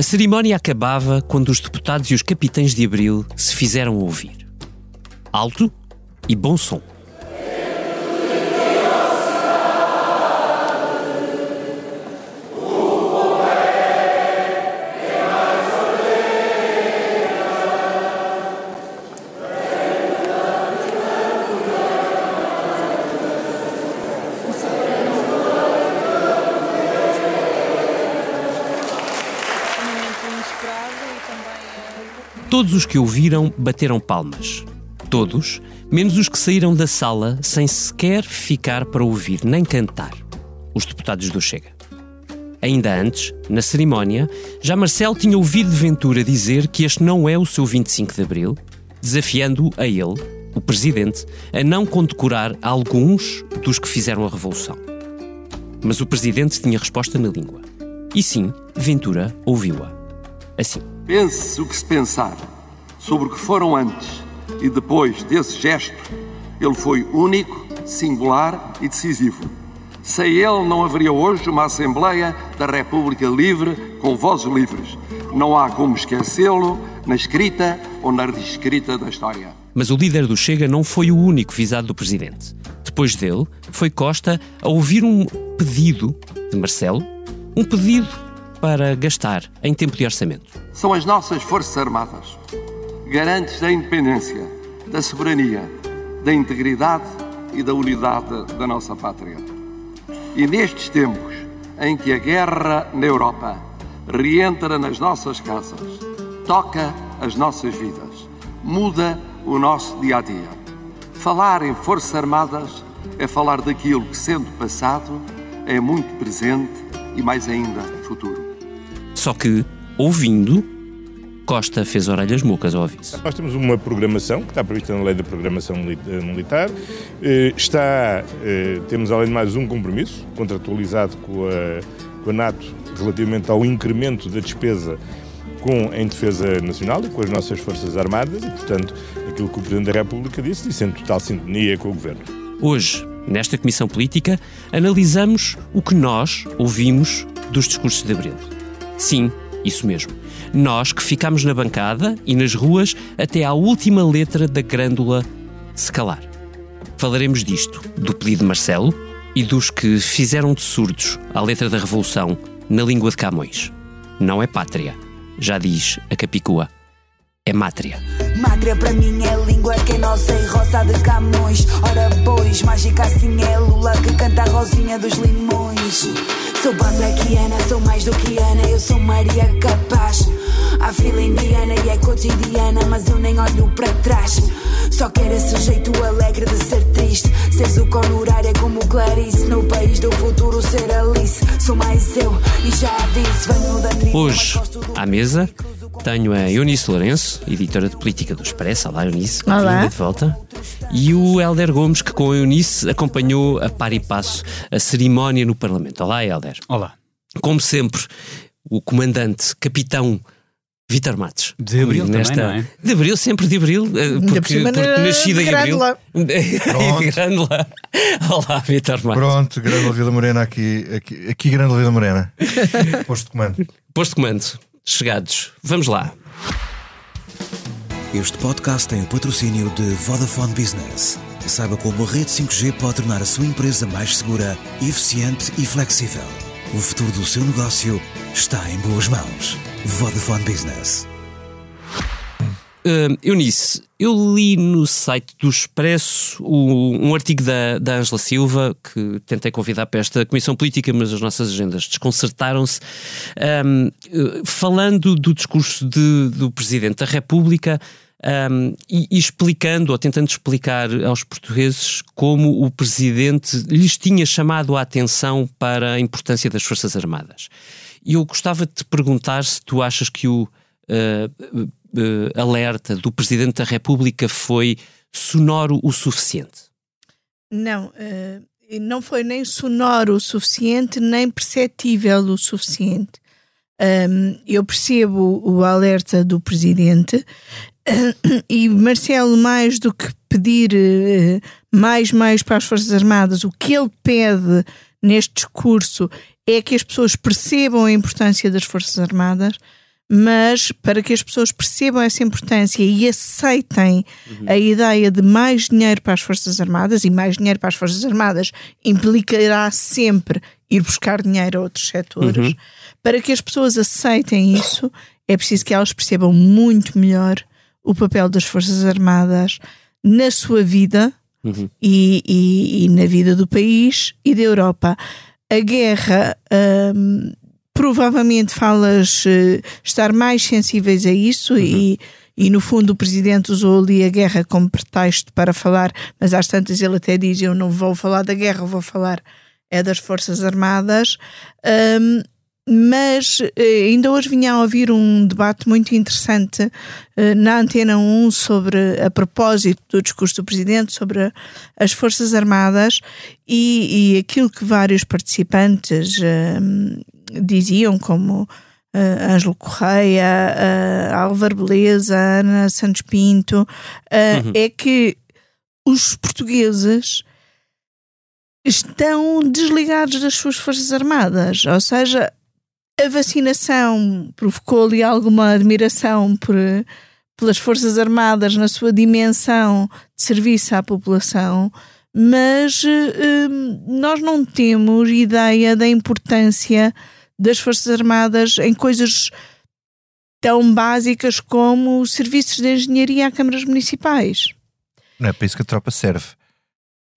A cerimónia acabava quando os deputados e os capitães de Abril se fizeram ouvir. Alto e bom som. Todos os que ouviram bateram palmas. Todos, menos os que saíram da sala sem sequer ficar para ouvir nem cantar. Os deputados do Chega. Ainda antes, na cerimónia, já Marcel tinha ouvido de Ventura dizer que este não é o seu 25 de Abril, desafiando a ele, o presidente, a não condecorar alguns dos que fizeram a revolução. Mas o presidente tinha resposta na língua. E sim, Ventura ouviu-a. Assim. Pense o que se pensar sobre o que foram antes e depois desse gesto, ele foi único, singular e decisivo. Sem ele não haveria hoje uma Assembleia da República Livre com vozes livres. Não há como esquecê-lo na escrita ou na reescrita da história. Mas o líder do Chega não foi o único visado do presidente. Depois dele, foi Costa a ouvir um pedido de Marcelo, um pedido para gastar em tempo de orçamento. São as nossas Forças Armadas, garantes da independência, da soberania, da integridade e da unidade da nossa pátria. E nestes tempos em que a guerra na Europa reentra nas nossas casas, toca as nossas vidas, muda o nosso dia a dia. Falar em Forças Armadas é falar daquilo que, sendo passado, é muito presente e mais ainda futuro. Só que, ouvindo, Costa fez orelhas mocas ao aviso. Nós temos uma programação que está prevista na Lei da Programação eh, Militar. Eh, está, eh, temos além de mais um compromisso contratualizado com a, com a NATO relativamente ao incremento da despesa com, em defesa nacional e com as nossas Forças Armadas e, portanto, aquilo que o Presidente da República disse, disse em total sintonia com o Governo. Hoje, nesta Comissão Política, analisamos o que nós ouvimos dos discursos de Abril. Sim, isso mesmo. Nós que ficámos na bancada e nas ruas até à última letra da grândula se calar. Falaremos disto, do pedido de Marcelo e dos que fizeram de surdos a letra da Revolução na língua de Camões. Não é pátria, já diz a Capicua. É mátria. Mátria para mim é língua que é nossa e roça de Camões. Ora, pois, mágica assim é Lula que canta a rosinha dos limões. Sou basequiana, sou mais do que Ana, eu sou Maria Capaz. A fila indiana e é cotidiana, mas eu nem olho para trás. Só quero esse jeito alegre de ser triste. Seres o conurar é como Clarice. No país do futuro, ser Alice. Sou mais eu e já disse: venho da tribo. Hoje, à mesa, tenho a Eunice Lourenço, editora de política do Expresso. Olá, Eunice. Olá. De volta. E o Helder Gomes, que com a Eunice acompanhou a par e passo a cerimónia no Parlamento. Olá, Helder. Olá. Como sempre, o comandante, capitão Vitor Matos. De Abril nesta... também, não é? De Abril, sempre de Abril, eh, porque, cima porque na- nascida de em Abril. Grândola. De Grândola. Olá, Vitor Matos. Pronto, Grande Vila Morena aqui, aqui, aqui Grande Vila Morena. Posto de comando. Posto de comando, chegados. Vamos lá. Este podcast tem o patrocínio de Vodafone Business. Saiba como a rede 5G pode tornar a sua empresa mais segura, eficiente e flexível. O futuro do seu negócio está em boas mãos. Vodafone Business. Uh, Eunice, eu li no site do Expresso um artigo da, da Ângela Silva que tentei convidar para esta comissão política, mas as nossas agendas desconcertaram-se, um, falando do discurso de- do Presidente da República um, e, e explicando, ou tentando explicar aos portugueses como o Presidente lhes tinha chamado a atenção para a importância das Forças Armadas. E eu gostava de te perguntar se tu achas que o uh, uh, alerta do Presidente da República foi sonoro o suficiente? Não, eh, não foi nem sonoro o suficiente, nem perceptível o suficiente. Ahm, eu percebo o alerta do presidente e Marcelo, mais do que pedir eh, mais meios para as Forças Armadas, o que ele pede neste discurso é que as pessoas percebam a importância das Forças Armadas, mas para que as pessoas percebam essa importância e aceitem a ideia de mais dinheiro para as Forças Armadas, e mais dinheiro para as Forças Armadas implicará sempre ir buscar dinheiro a outros setores, para que as pessoas aceitem isso, é preciso que elas percebam muito melhor o papel das Forças Armadas na sua vida e, e- e na vida do país e da Europa. A guerra hum, provavelmente fala-as eh, estar mais sensíveis a isso e, e no fundo o presidente usou ali a guerra como pretexto para falar, mas às tantas ele até diz eu não vou falar da guerra, vou falar é das Forças Armadas. Hum, mas eh, ainda hoje vinha a ouvir um debate muito interessante eh, na Antena 1 sobre, a propósito do discurso do Presidente, sobre as Forças Armadas e, e aquilo que vários participantes diziam, como eh, Ângelo Correia, eh, Álvaro Beleza, Ana Santos Pinto, eh, é que os portugueses estão desligados das suas Forças Armadas, ou seja, a vacinação provocou ali alguma admiração por, pelas Forças Armadas na sua dimensão de serviço à população, mas hum, nós não temos ideia da importância das Forças Armadas em coisas tão básicas como serviços de engenharia a câmaras municipais. Não é para isso que a tropa serve.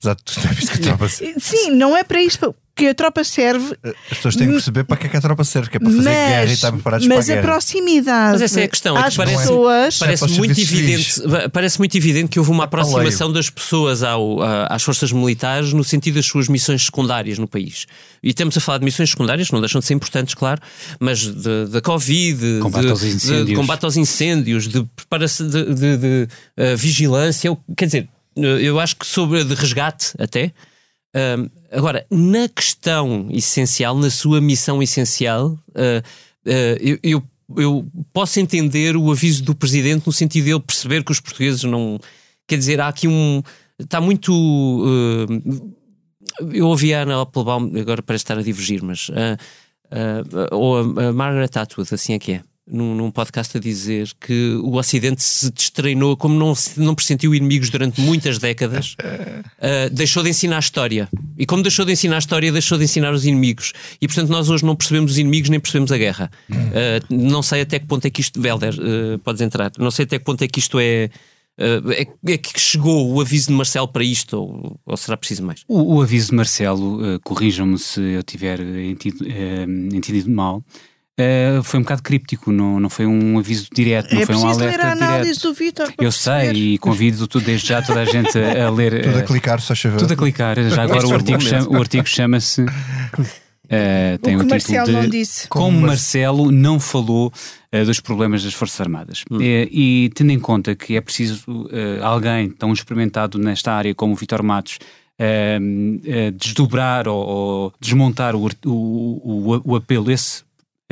Apesar de tudo, não é isso que a tropa serve. Sim, não é para isso que a tropa serve, As pessoas têm que perceber para que é que a tropa serve, que é para fazer guerra e mas, estar preparados mas para a a guerra. proximidade Mas essa é a questão, é que às parece- pessoas Parece muito, evidente, parece muito evidente que houve uma aproximação das pessoas ao- a- às forças militares no sentido das suas missões secundárias no país. E estamos a falar de missões secundárias, que não deixam de ser importantes, claro, mas de- da Covid, Combate de, aos incêndios. de combate aos incêndios, de preparação de, de- de, eh, vigilância, quer dizer, eh, eu acho que sobre de resgate até. Ahm, agora, na questão essencial, na sua missão essencial, ah, ah, eu, eu- eu posso entender o aviso do presidente no sentido de ele perceber que os portugueses não. Quer dizer, há aqui um. Está muito. ah, eu ouvi a Ana Applebaum, agora parece estar a divergir, mas. ou a, a Margaret Atwood, assim é que é. Num, num podcast a dizer que o Ocidente se destreinou, como não, se- não pressentiu inimigos durante muitas décadas, Uh, deixou de ensinar a história. E como deixou de ensinar a história, deixou de ensinar os inimigos. E portanto, nós hoje não percebemos os inimigos nem percebemos a guerra. Uh, não sei até que ponto é que isto. Velder, uh, podes entrar. Não sei até que ponto é que isto é. uh, é, é que chegou o aviso de Marcelo para isto, ou, ou será preciso mais? O, o aviso de Marcelo, corrijam-me se eu tiver eh, entido, eh, entendido mal, eh, foi um bocado críptico, não, não foi um aviso direto, não é foi um preciso ler alerta a análise direto. do para Eu sei perceber. e convido tu desde já toda a gente a, a ler. Tudo a eh, clicar, só chover. tudo a clicar. Já agora o artigo, chama- o artigo chama-se. eh, tem O o, título Marcelo de não disse. Como, Como Mar- Marcelo não falou eh, dos problemas das Forças Armadas. Eh, e tendo em conta que é preciso alguém tão experimentado nesta área como o Vitor Matos desdobrar ou, ou desmontar o, o, o apelo, esse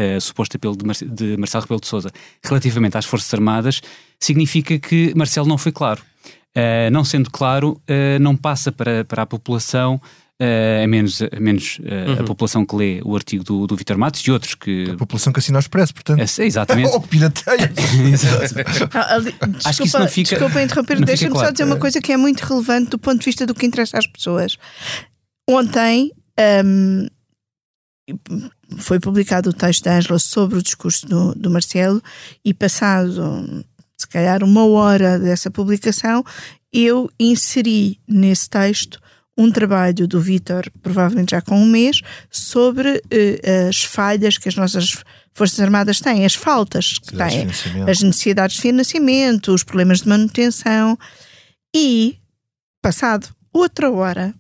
eh, suposto apelo de, Marce- de Marcelo Rebelo de Sousa relativamente às Forças Armadas, significa que Marcelo não foi claro. Eh, não sendo claro, eh, não passa para, para a população, eh, a menos, a, menos eh, a população que lê o artigo do, do Vitor Matos e outros que. A população que assina o expresso, portanto. É, exatamente. Ou que pirateia. Ah, Acho que isso não fica- Desculpa interromper, não fica deixa-me só claro. dizer uma coisa que é muito relevante do ponto de vista do que interessa às pessoas. Ontem hum, foi publicado o texto da Ângela sobre o discurso do, do Marcelo e passado se calhar uma hora dessa publicação eu inseri nesse texto um trabalho do Vítor, provavelmente já com um mês, sobre eh, as falhas que as nossas Forças Armadas têm, as faltas que têm, as necessidades de financiamento, os problemas de manutenção. E, passado outra hora,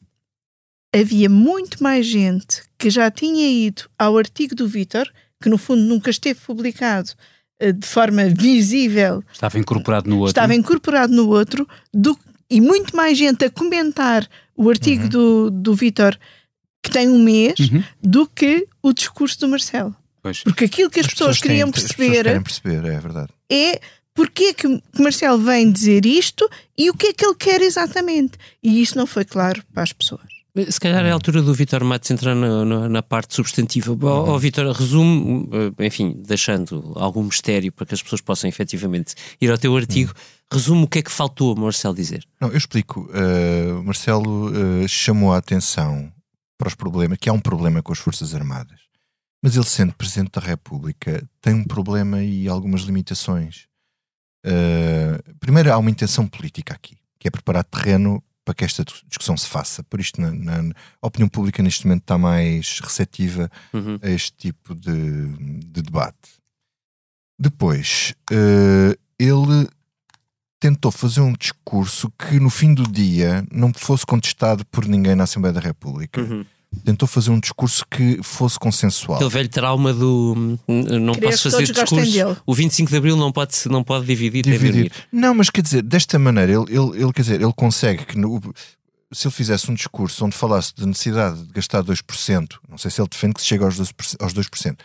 havia muito mais gente que já tinha ido ao artigo do Vítor, que no fundo nunca esteve publicado eh, de forma visível Estava incorporado no outro. estava incorporado no outro do- e muito mais gente a comentar o artigo do, do Vítor que tem um mês Uhum. do que o discurso do Marcelo. Pois. Porque aquilo que as, pessoas, têm- queriam as pessoas perceber querem perceber, é verdade. é porque é que o Marcelo vem dizer isto e o que é que ele quer exatamente. E isso não foi claro para as pessoas. Se calhar é a altura do Vitor Matos entrar na, na, na parte substantiva. Ó, ó, Vitor, resume, eh, enfim, deixando algum mistério para que as pessoas possam efetivamente ir ao teu artigo, resume o que é que faltou, Marcelo, dizer. Não, eu explico. Uh, Marcelo uh, chamou a atenção para os problemas, que há um problema com as Forças Armadas. Mas ele, sendo Presidente da República, tem um problema e algumas limitações. Uh, primeiro, há uma intenção política aqui, que é preparar terreno para que esta discussão se faça. Por isto, na, na a opinião pública neste momento está mais receptiva Uhum. a este tipo de, de debate. Depois, eh, ele tentou fazer um discurso que no fim do dia não fosse contestado por ninguém na Assembleia da República. Uhum. Tentou fazer um discurso que fosse consensual. Aquele velho trauma do hum, não Queria posso fazer discurso. O 25 de Abril não pode, se- não pode dividir, dividir. Não, mas quer dizer, desta maneira, ele, ele, ele, quer dizer, ele consegue que no- se ele fizesse um discurso onde falasse da necessidade de gastar 2%, não sei se ele defende que se chega aos 12%, aos 2%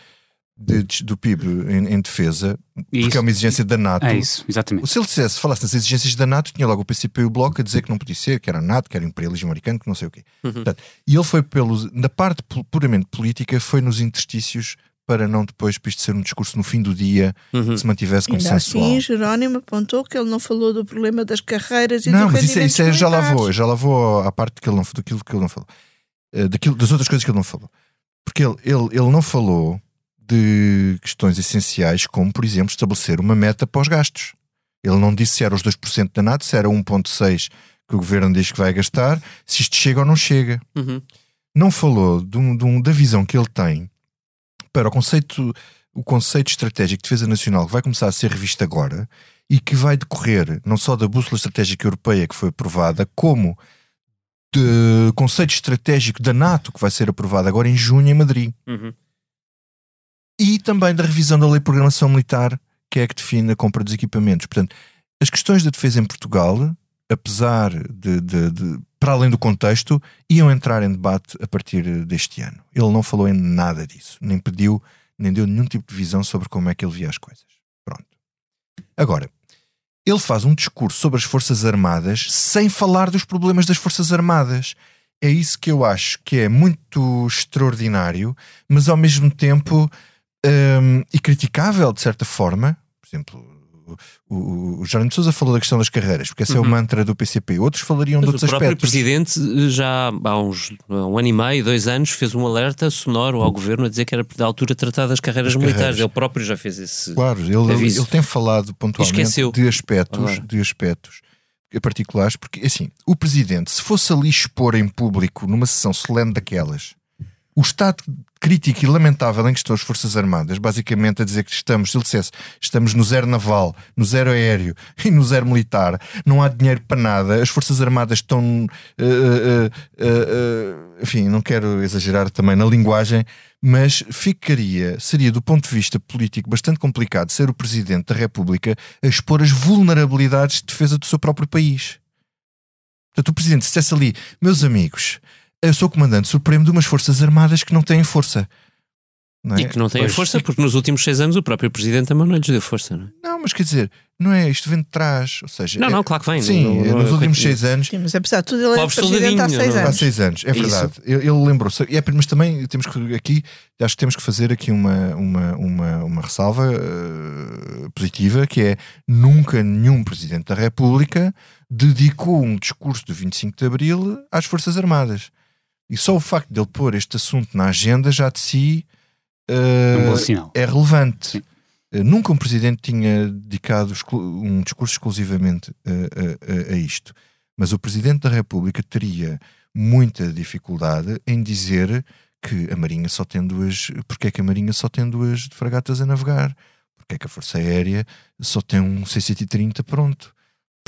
de- do PIB em, em defesa, porque Isso. é uma exigência da NATO. É isso, exatamente. Se ele dissesse, falasse nas exigências da NATO, tinha logo o PCP e o Bloco a dizer que não podia ser, que era a NATO, que era o imperialismo americano, que não sei o quê. Portanto, e ele foi pelos, na parte pu- puramente política, foi nos interstícios para não depois para isto ser um discurso no fim do dia Uhum. que se mantivesse consensual. assim, Jerónimo apontou que ele não falou do problema das carreiras e Não, do mas isso, é- isso é- já lá vou, já lá vou à parte que ele não, daquilo que ele não falou. Eh, daquilo, das outras coisas que ele não falou. Porque ele, ele, ele não falou de questões essenciais, como, por exemplo, estabelecer uma meta para os gastos. Ele não disse se era os 2% da NATO, se era 1,6% que o governo diz que vai gastar, se isto chega ou não chega. Uhum. Não falou de um- de um- da visão que ele tem para o conceito, o conceito estratégico de defesa nacional que vai começar a ser revisto agora e que vai decorrer não só da bússola estratégica europeia que foi aprovada, como do conceito estratégico da NATO que vai ser aprovado agora em junho em Madrid Uhum. E também da revisão da lei de programação militar, que é que define a compra dos equipamentos. Portanto, as questões da defesa em Portugal, apesar de, de- de- para além do contexto, iam entrar em debate a partir deste ano. Ele não falou em nada disso, nem pediu, nem deu nenhum tipo de visão sobre como é que ele via as coisas. Pronto. Agora, ele faz um discurso sobre as Forças Armadas sem falar dos problemas das Forças Armadas. É isso que eu acho que é muito extraordinário, mas ao mesmo tempo hum, e criticável de certa forma. Por exemplo, o, o, o Jerónimo de Sousa falou da questão das carreiras, porque esse é o Uhum. mantra do PCP. Outros falariam de Mas o outros próprio aspectos. Presidente já há uns um ano e meio, dois anos, fez um alerta sonoro ao governo a dizer que era da altura de tratar das carreiras Das militares. carreiras. Ele próprio já fez esse. Claro, ele, Aviso. ele tem falado pontualmente Esqueceu. de aspectos, Agora. de aspectos particulares, porque assim, o presidente, se fosse ali expor em público numa sessão solene daquelas, o estado crítico e lamentável em que estão as Forças Armadas, basicamente a dizer que estamos, se ele dissesse, estamos no zero naval, no zero aéreo e no zero militar, não há dinheiro para nada, as Forças Armadas estão. eh, eh, eh, enfim, não quero exagerar também na linguagem, mas ficaria, seria do ponto de vista político bastante complicado ser o Presidente da República a expor as vulnerabilidades de defesa do seu próprio país. Portanto, o Presidente se dissesse ali, meus amigos, eu sou Comandante Supremo de umas Forças Armadas que não têm força. Não é? E que não tem a Pois. força, porque nos últimos seis anos o próprio Presidente também não lhes deu força, não é? Não, mas quer dizer, não é? Isto vem de trás. Ou seja, Não, é- não, claro que vem. Sim, Não- não- nos não- últimos seis anos Sim, mas apesar de tudo, ele é presidente há seis não é? Há anos. seis anos, é Isso. verdade. Ele, ele lembrou-se. E é, mas também temos que aqui, acho que temos que fazer aqui uma, uma, uma, uma ressalva eh, positiva, que é nunca nenhum Presidente da República dedicou um discurso do 25 de Abril às Forças Armadas. E só o facto de ele pôr este assunto na agenda já de si eh, É relevante. Eh, Nunca um presidente tinha dedicado um discurso exclusivamente a, a- a- a isto. Mas o presidente da República teria muita dificuldade em dizer que a Marinha só tem duas. Porque é que a Marinha só tem duas fragatas a navegar? Porque é que a Força Aérea só tem um C-130 pronto?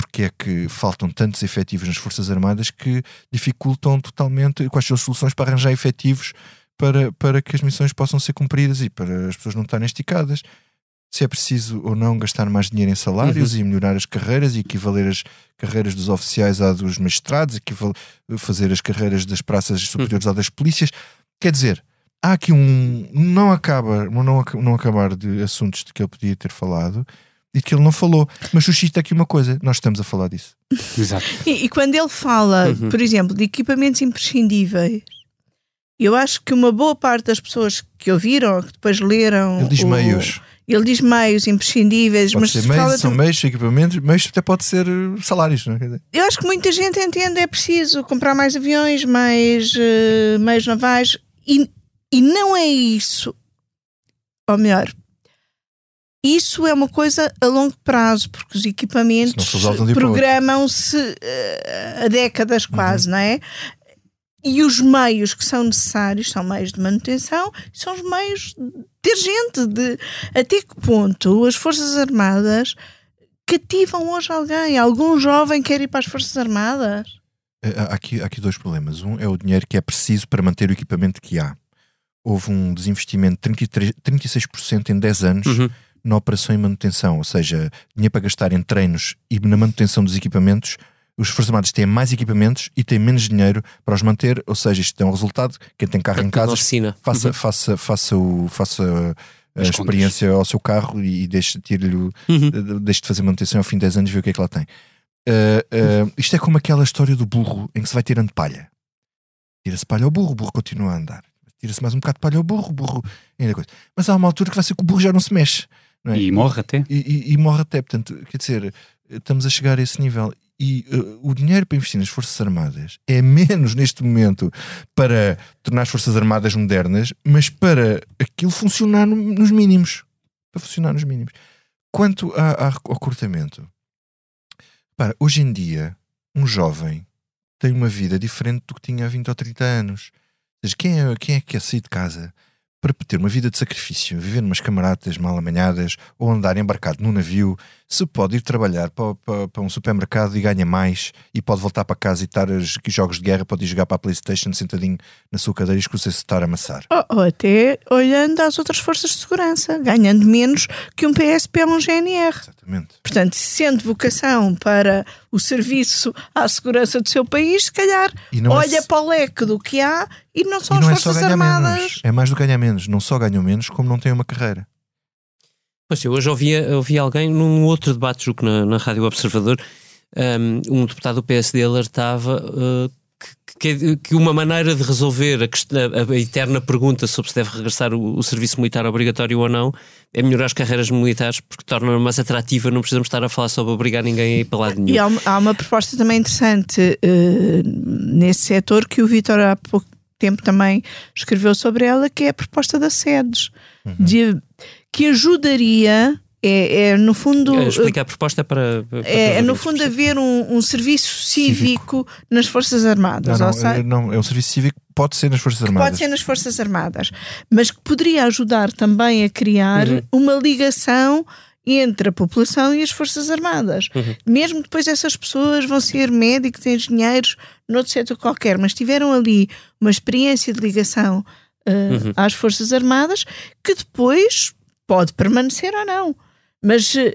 Porque é que faltam tantos efetivos nas Forças Armadas que dificultam totalmente quais são as soluções para arranjar efetivos para, para que as missões possam ser cumpridas e para as pessoas não estarem esticadas. Se é preciso ou não gastar mais dinheiro em salários e melhorar as carreiras e equivaler as carreiras dos oficiais à dos magistrados, fazer as carreiras das praças superiores à das polícias. Quer dizer, há aqui um. Não acaba, não, não acabar de assuntos de que ele podia ter falado, e que ele não falou. Mas suscita aqui uma coisa: nós estamos a falar disso. Exato. E, e quando ele fala, Uhum. por exemplo, de equipamentos imprescindíveis, eu acho que uma boa parte das pessoas que ouviram, ou que depois leram. Ele diz o- meios. Ele diz meios imprescindíveis, Pode mas ser se meios, fala são de- meios, equipamentos, meios até pode ser eh, salários, não é? Eu acho que muita gente entende é preciso comprar mais aviões, mais eh, meios navais e, e não é isso. Ou melhor, isso é uma coisa a longo prazo, porque os equipamentos programam-se eh, a décadas quase, não é? E os meios que são necessários são meios de manutenção, são os meios de ter gente. De, até que ponto as Forças Armadas cativam hoje alguém? Algum jovem quer ir para as Forças Armadas? Eh, Há aqui, há aqui dois problemas. Um é o dinheiro que é preciso para manter o equipamento que há. Houve um desinvestimento de 33, 36% em 10 anos Uhum. Na operação e manutenção, ou seja, dinheiro para gastar em treinos e na manutenção dos equipamentos. Os Forças Armadas têm mais equipamentos e têm menos dinheiro para os manter, ou seja, isto é um resultado. Quem tem carro em Na casa, faça, Uhum. faça, faça, o, faça a As experiência ao seu carro e deixe, tire-lhe o- Uhum. deixe de fazer manutenção ao fim de 10 anos e ver o que é que lá tem. Uh, uh, isto é como aquela história do burro em que se vai tirando palha. Tira-se palha ao burro, o burro continua a andar. Tira-se mais um bocado de palha ao burro, o burro ainda coisa. Mas há uma altura que vai ser que o burro já não se mexe. É? E morre até. E, e- e morre até. Portanto, quer dizer, estamos a chegar a esse nível. E uh, o dinheiro para investir nas Forças Armadas é menos neste momento para tornar as Forças Armadas modernas, mas para aquilo funcionar no- nos mínimos. Para funcionar nos mínimos. Quanto a- a- ao recrutamento, para, hoje em dia, um jovem tem uma vida diferente do que tinha há 20 ou 30 anos. Ou seja, quem é, quem é que quer sair de casa para ter uma vida de sacrifício, viver numas camaradas mal amanhadas ou andar embarcado num navio, se pode ir trabalhar para, para- para um supermercado e ganha mais e pode voltar para casa e estar a j- jogos de guerra, pode ir jogar para a Playstation sentadinho na sua cadeira e escusa-se estar a amassar. Ou, ou até olhando às outras forças de segurança, ganhando menos que um PSP ou um GNR. Exatamente. Portanto, sendo vocação para o serviço à segurança do seu país, se calhar é olha se- para o leque do que há e não são e não é as só Forças ganhar Armadas. menos, é mais do que ganhar menos. Não só ganham menos, como não têm uma carreira. Pois eu hoje ouvi, ouvi alguém num outro debate, julgo que na, na Rádio Observador, um, um deputado do PSD alertava uh, que, que, que uma maneira de resolver a, a- a eterna pergunta sobre se deve regressar o, o serviço militar obrigatório ou não é melhorar as carreiras militares porque torna mais atrativa, não precisamos estar a falar sobre obrigar ninguém a ir para lado nenhum. E há uma, há uma proposta também interessante eh, nesse setor que o Vitor há pouco tempo também escreveu sobre ela, que é a proposta das sedes, Uhum. de, que ajudaria, é, é, no fundo. Eh, Explica a proposta para. para É, é, no fundo haver um, um serviço cívico, nas Forças Não, Armadas. não, ou seja, é, não, é um serviço cívico que pode ser nas Forças Armadas. Pode ser nas Forças Armadas, mas que poderia ajudar também a criar Uhum. uma ligação entre a população e as Forças Armadas. Uhum. Mesmo depois essas pessoas vão ser médicos, engenheiros, noutro setor qualquer, mas tiveram ali uma experiência de ligação uh, Uhum. às Forças Armadas que depois pode permanecer ou não. Mas uh,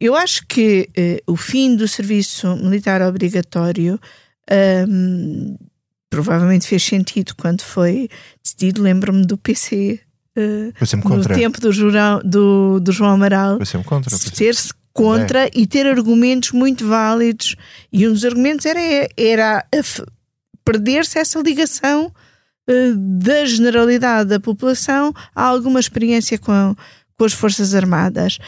eu acho que uh, o fim do serviço militar obrigatório um, provavelmente fez sentido quando foi decidido. Lembro-me do PC uh, sempre no tempo do, Jurão- do, do João Amaral contra. ser-se contra e ter argumentos muito válidos. E um dos argumentos era, era perder-se essa ligação eh, da generalidade da população a alguma experiência com, com as Forças Armadas.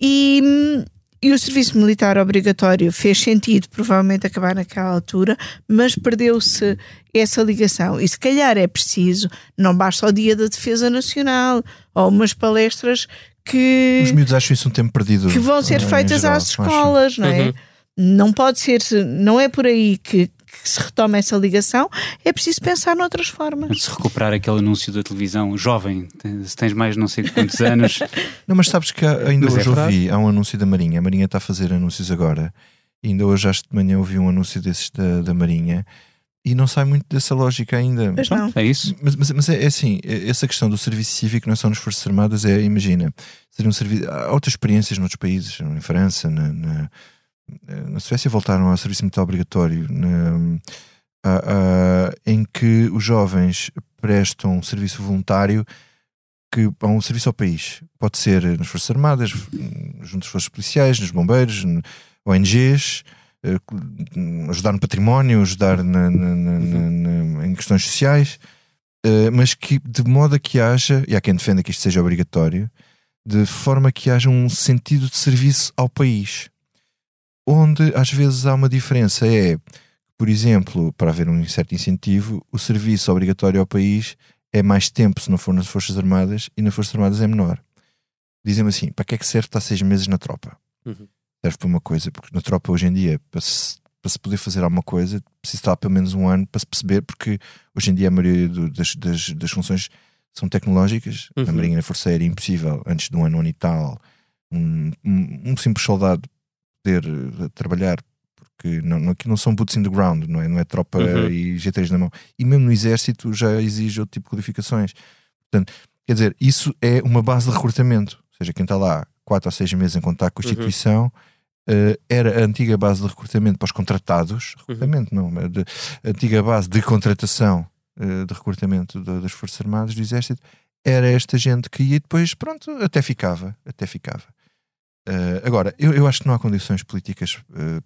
E, e o serviço militar obrigatório fez sentido, provavelmente, acabar naquela altura, mas perdeu-se essa ligação. E se calhar é preciso, não basta o Dia da Defesa Nacional ou umas palestras que Os miúdos acham isso um tempo perdido. que vão ser feitas geral, às escolas, não é? Uhum. Não pode ser, não é por aí que se retoma essa ligação, é preciso pensar noutras formas. Se recuperar aquele anúncio da televisão, jovem, se tens mais não sei quantos anos, Não, mas sabes que ainda Mas é hoje verdade. ouvi, há um anúncio da Marinha. A Marinha está a fazer anúncios agora. E ainda hoje, às de manhã, ouvi um anúncio desses da, da Marinha. E não sai muito dessa lógica ainda. Mas não. é isso. Mas, mas, mas é, é assim, é- essa questão do serviço cívico não é só nas Forças Armadas, é, imagina, seria um serviço. Há outras experiências noutros países, em França, na, na, na Suécia voltaram ao serviço militar obrigatório, na- há- há- em que os jovens prestam serviço voluntário que há um serviço ao país. Pode ser nas Forças Armadas, junto às Forças Policiais, nos Bombeiros, ONGs, eh, ajudar no património, ajudar na, na, em questões sociais, eh, mas que de modo a que haja, e há quem defenda que isto seja obrigatório, de forma que haja um sentido de serviço ao país. Onde às vezes há uma diferença é, por exemplo, para haver um certo incentivo, o serviço obrigatório ao país é mais tempo se não for nas Forças Armadas e nas Forças Armadas é menor. Dizem-me assim: para que é que serve estar seis meses na tropa? Uhum. Serve para uma coisa, porque na tropa hoje em dia, para se, para se poder fazer alguma coisa, precisa estar pelo menos um ano para se perceber, porque hoje em dia a maioria do, das, das, das, funções são tecnológicas. Uhum. Na Marinha e na Força Aérea é impossível, antes de um ano, um ano e tal, um, um, um simples soldado poder uh, trabalhar porque não, aqui não são boots in the ground, não é, não é tropa uhum. e G3 na mão. E mesmo no exército já exige outro tipo de qualificações. Portanto, quer dizer, isso é uma base de recrutamento. Ou seja, quem está lá quatro ou seis meses em contato com a uhum. instituição uhum. uh, era a antiga base de recrutamento para os contratados, uhum. recrutamento uhum. não, de, a antiga base de contratação uh, de recrutamento de, das Forças Armadas, do Exército, era esta gente que ia e depois, pronto, até ficava, até ficava. Uh, agora, eu, eu acho que não há condições políticas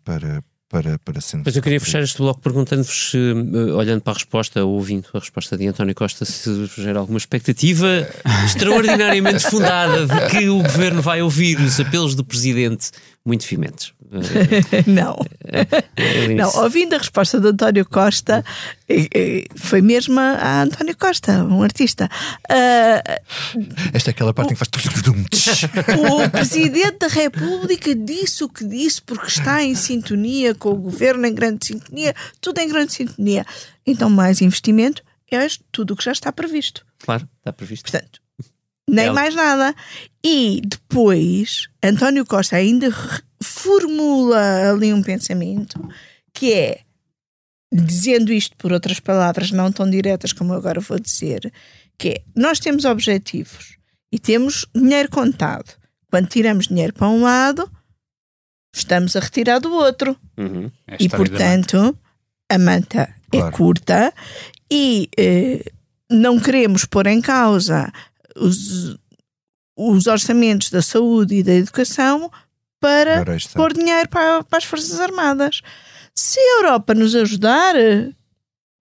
para, para, para sendo. Mas eu queria fechar este bloco perguntando-vos, eh, olhando para a resposta, ou ouvindo a resposta de António Costa, se gera alguma expectativa extraordinariamente fundada de que o governo vai ouvir os apelos do presidente muito fimentes. não. não, ouvindo a resposta de António Costa, foi mesmo a António Costa, um artista. Uh, Esta é aquela parte o, em que faz. O Presidente da República disse o que disse porque está em sintonia com o governo, em grande sintonia, tudo em grande sintonia. Então, mais investimento é tudo o que já está previsto. Claro, está previsto. Portanto, nem Ela. mais nada. E depois, António Costa ainda formula ali um pensamento que é, dizendo isto por outras palavras não tão diretas como eu agora vou dizer, que é, nós temos objetivos e temos dinheiro contado. Quando tiramos dinheiro para um lado, estamos a retirar do outro. Uhum. É e, portanto, a manta é claro. é curta e eh, não queremos pôr em causa os, os orçamentos da saúde e da educação para pôr dinheiro para, para as Forças Armadas. Se a Europa nos ajudar,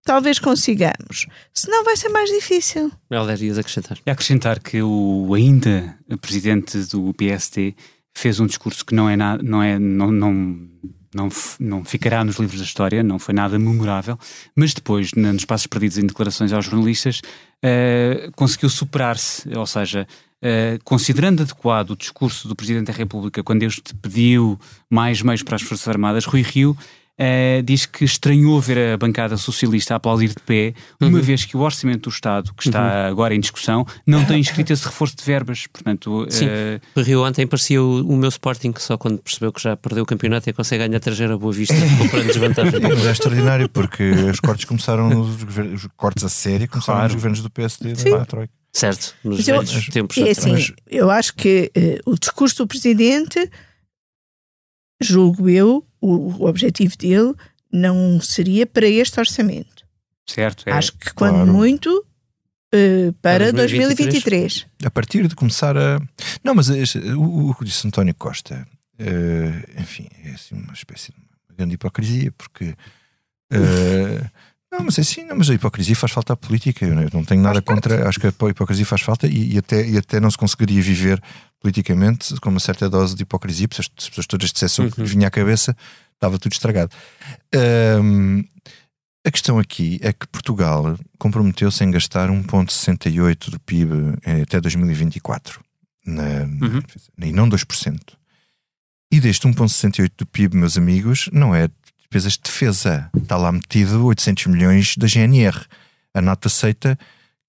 talvez consigamos. Senão vai ser mais difícil. Helder, ias acrescentar. E acrescentar que o ainda presidente do PST fez um discurso que não é nada, não é, não, não, não, não ficará nos livros da história, não foi nada memorável, mas depois, nos passos perdidos em declarações aos jornalistas, uh, conseguiu superar-se, ou seja, uh, considerando adequado o discurso do Presidente da República quando este pediu mais meios para as Forças Armadas, Rui Rio Uh, diz que estranhou ver a bancada socialista a aplaudir de pé, uma uhum. vez que o orçamento do Estado, que está uhum. agora em discussão, não tem inscrito esse reforço de verbas. Portanto, Sim. Uh... Rio ontem parecia o, o, meu Sporting, que só quando percebeu que já perdeu o campeonato e consegue ganhar a boa vista, comprando desvantagem. Mas é extraordinário, porque os cortes começaram nos os cortes a série começaram claro. nos governos do PSD Sim. da Troika. Certo, nos eu, tempos é assim, Eu acho que uh, o discurso do Presidente, julgo eu, o, o objetivo dele não seria para este orçamento. Certo. É, Acho que quando claro. muito uh, para 2023. 2023. A partir de começar a. Não, mas este, o, o que disse António Costa, uh, enfim, é assim uma espécie de uma grande hipocrisia, porque. Uh, não, mas é assim, não, mas a hipocrisia faz falta à política. Eu não tenho nada contra. Acho que a hipocrisia faz falta e, e, até, e até não se conseguiria viver politicamente com uma certa dose de hipocrisia, porque as pessoas todas dissessem o que vinha à cabeça, estava tudo estragado. Um, a questão aqui é que Portugal comprometeu-se em gastar 1,68% do PIB até 2024 na, uhum. e não 2%. E deste 1,68% do PIB, meus amigos, não é despesas de defesa. Está lá metido 800 milhões da GNR. A nota aceita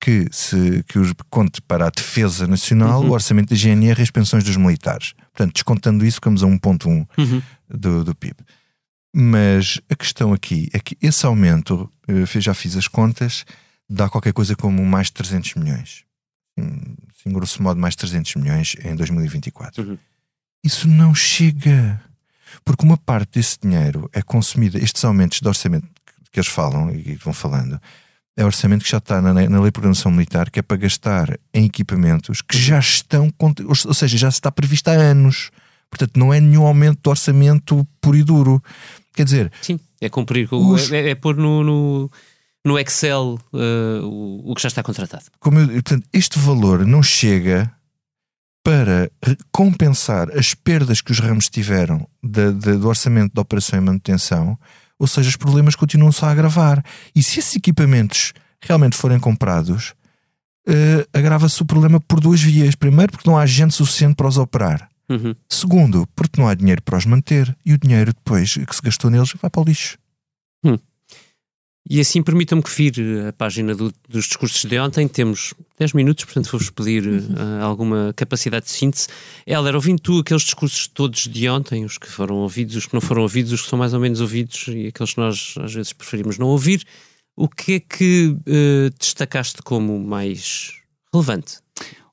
que, se, que os conte para a defesa nacional uhum. o orçamento da GNR e as pensões dos militares. Portanto, descontando isso, ficamos a 1,1 uhum. do, do PIB. Mas a questão aqui é que esse aumento, eu já fiz as contas, dá qualquer coisa como mais de 300 milhões. Em grosso modo, mais de 300 milhões em 2024. Uhum. Isso não chega. Porque uma parte desse dinheiro é consumida, estes aumentos de orçamento que eles falam e vão falando, é orçamento que já está na, na Lei de Programação Militar, que é para gastar em equipamentos que já estão, ou seja, já está previsto há anos. Portanto, não é nenhum aumento de orçamento puro e duro. Quer dizer. Sim, é cumprir, os... é, é pôr no, no, no Excel uh, o, o, que já está contratado. Como eu, portanto, este valor não chega para compensar as perdas que os ramos tiveram de, de, do orçamento de operação e manutenção, ou seja, os problemas continuam-se a agravar. E se esses equipamentos realmente forem comprados, uh, agrava-se o problema por duas vias. Primeiro, porque não há gente suficiente para os operar. Uhum. Segundo, porque não há dinheiro para os manter e o dinheiro depois que se gastou neles vai para o lixo. Hum. E assim permitam-me que vire a página do, dos discursos de ontem. Temos 10 minutos, portanto vou-vos pedir uh, alguma capacidade de síntese. Helder, ouvindo tu aqueles discursos todos de ontem, os que foram ouvidos, os que não foram ouvidos, os que são mais ou menos ouvidos e aqueles que nós às vezes preferimos não ouvir, o que é que uh, destacaste como mais relevante?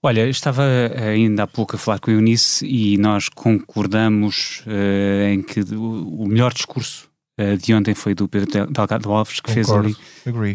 Olha, estava ainda há pouco a falar com a Eunice e nós concordamos uh, em que o melhor discurso uh, de ontem foi do Pedro Delgado Alves, que fez ali,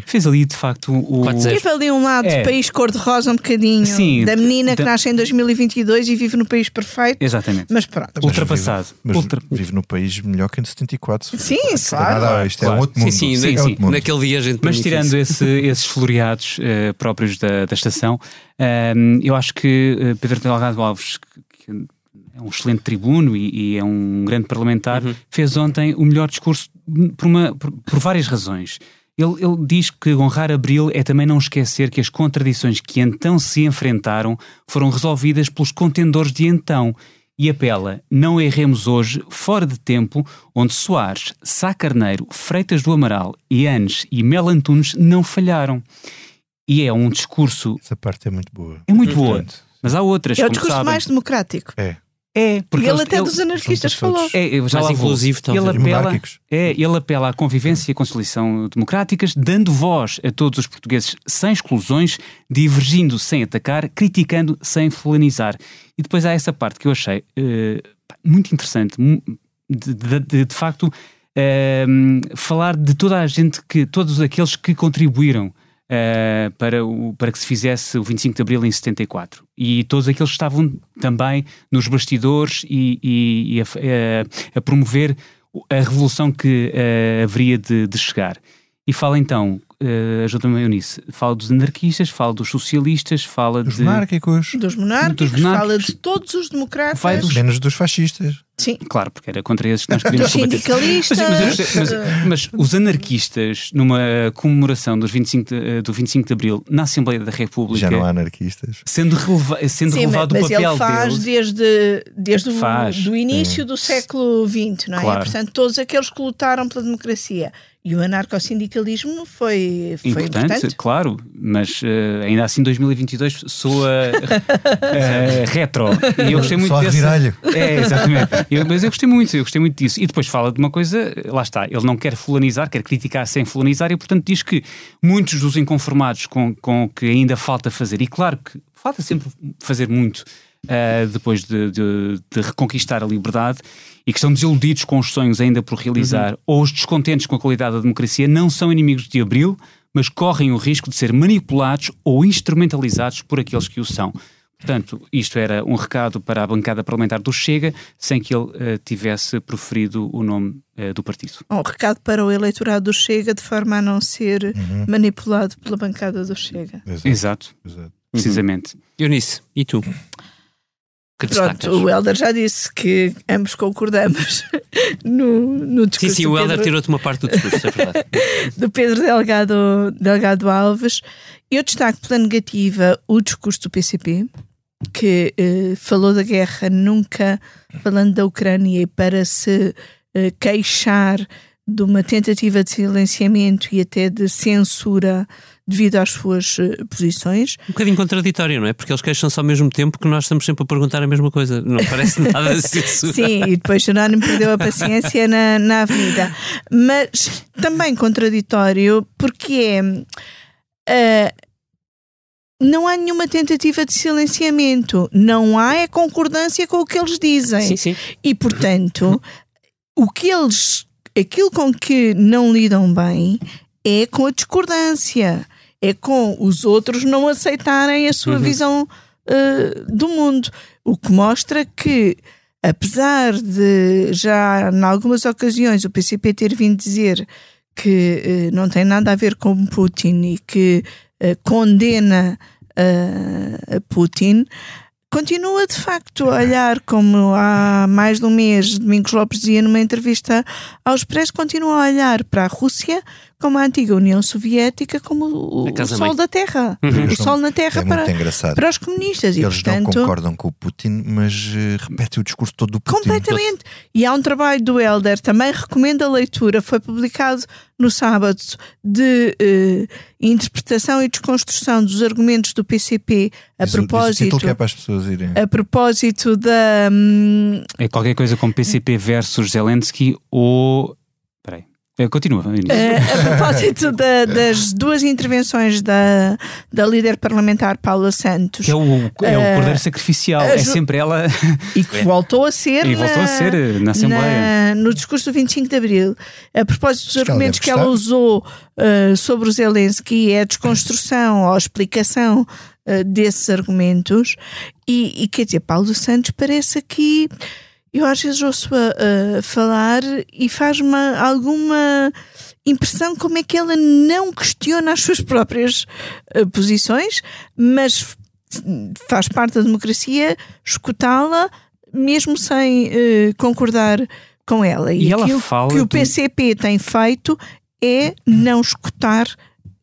fez ali de facto o. Teve ali um lado é. de país cor-de-rosa um bocadinho, Sim, da menina que nasce em 2022 e vive no país perfeito. Exatamente. Mas pronto. Ultrapassado. Mas Ultra... vive no país melhor que em 74. Sim, claro. Nada, isto claro. é um outro mundo. Sim, sim, sim, é sim. Mundo. naquele dia a gente. Mas tirando esse, esses floreados uh, próprios da, da estação, uh, eu acho que Pedro Delgado Alves, que, é um excelente tribuno e, e é um grande parlamentar, uhum. fez ontem o melhor discurso por, uma, por, por várias razões. Ele, ele, diz que honrar Abril é também não esquecer que as contradições que então se enfrentaram foram resolvidas pelos contendores de então e apela: não erremos hoje, fora de tempo, onde Soares, Sá Carneiro, Freitas do Amaral, Ianes e Mel Antunes não falharam. E é um discurso. Essa parte é muito boa. É muito boa. Mas há outras. É o discurso sabem. mais democrático. É. É, porque e ele, até ele, dos anarquistas falou. É, já lá inclusivo, ele apela, é, ele apela à convivência e à conciliação democráticas, dando voz a todos os portugueses sem exclusões, divergindo sem atacar, criticando sem fulanizar. E depois há essa parte que eu achei uh, muito interessante, de, de, de, de facto, uh, falar de toda a gente, que todos aqueles que contribuíram uh, para, o, para que se fizesse o 25 de Abril em 74. E todos aqueles que estavam também nos bastidores e, e, e a, a, a, promover a revolução que uh, haveria de, de chegar. E fala então uh, ajuda-me Eunice, fala dos anarquistas, fala dos socialistas, fala dos de... monárquicos, dos monárquicos, dos monárquicos, fala de todos os democratas, dos... menos dos fascistas. Sim. Claro, porque era contra esses que nós queríamos combater. Sindicalistas. Mas, mas, mas, mas, os anarquistas, numa comemoração dos 25 de, eh, do 25 de Abril na Assembleia da República. Já não há anarquistas. Sendo, releva, sendo Sim, relevado mas o papel ele faz deles, desde, desde faz. O, do início do século XX, não é? Claro. Portanto, todos aqueles que lutaram pela democracia. E o anarcossindicalismo foi, foi importante, importante. claro, mas uh, ainda assim 2022 soa uh, retro. E eu gostei muito Só desse. É, exatamente. Eu, mas eu gostei muito, eu gostei muito disso. E depois fala de uma coisa, lá está, ele não quer fulanizar, quer criticar sem fulanizar, e portanto diz que muitos dos inconformados com, com o que ainda falta fazer, e claro que falta sempre fazer muito. Uh, depois de, de, de, reconquistar a liberdade e que estão desiludidos com os sonhos ainda por realizar uhum. ou os descontentes com a qualidade da democracia não são inimigos de Abril, mas correm o risco de ser manipulados ou instrumentalizados por aqueles que o são. Portanto, isto era um recado para a bancada parlamentar do Chega, sem que ele uh, tivesse proferido o nome uh, do partido. Um recado para o eleitorado do Chega, de forma a não ser uhum. manipulado pela bancada do Chega. Exato. Exato. Exato. Precisamente. Uhum. Eunice, e tu? Que Pronto, o Helder já disse que ambos concordamos no, no discurso. Sim, sim, o Helder tirou-te uma parte do discurso, é verdade. do Pedro Delgado, Delgado Alves. Eu destaco pela negativa o discurso do PCP, que eh, falou da guerra nunca falando da Ucrânia para se eh, queixar de uma tentativa de silenciamento e até de censura devido às suas uh, posições. Um bocadinho contraditório, não é? Porque eles queixam-se ao mesmo tempo que nós estamos sempre a perguntar a mesma coisa. Não parece nada censura. Sim, e depois Jerónimo perdeu a paciência na, na avenida. Mas também contraditório porque é. Uh, não há nenhuma tentativa de silenciamento, não há é concordância com o que eles dizem. Sim, sim. E, portanto, o que eles aquilo com que não lidam bem é com a discordância. É com os outros não aceitarem a sua visão uh, do mundo. O que mostra que, apesar de já em algumas ocasiões o PCP ter vindo dizer que uh, não tem nada a ver com Putin e que uh, condena Putin, continua de facto a olhar como há mais de um mês Domingos Lopes dizia numa entrevista ao Expresso, continua a olhar para a Rússia como a antiga União Soviética, como o, o sol mãe. da Terra, uhum. o sol na Terra é para, para os comunistas. E, Eles portanto, não concordam com o Putin, mas uh, repetem o discurso todo do Putin. Completamente. E há um trabalho do Helder, também recomendo a leitura, foi publicado no sábado, de uh, interpretação e desconstrução dos argumentos do PCP a diz, propósito. Diz que é para as pessoas irem. A propósito da. Hum, é qualquer coisa como PCP versus Zelensky ou continua. Uh, a propósito da, das duas intervenções da, da líder parlamentar Paula Santos. Que é o, é o uh, cordeiro sacrificial, é sempre ela. E que voltou a ser. E voltou a ser na Assembleia. Na, no discurso do 25 de Abril. A propósito dos argumentos que ela usou uh, sobre o Zelensky, é a desconstrução ou a explicação desses argumentos. E, e quer dizer, Paulo Santos parece aqui eu às vezes ouço-a uh, falar e faz-me alguma impressão como é que ela não questiona as suas próprias uh, posições, mas faz parte da democracia escutá-la mesmo sem uh, concordar com ela. E, e ela fala que o PCP tem feito é não escutar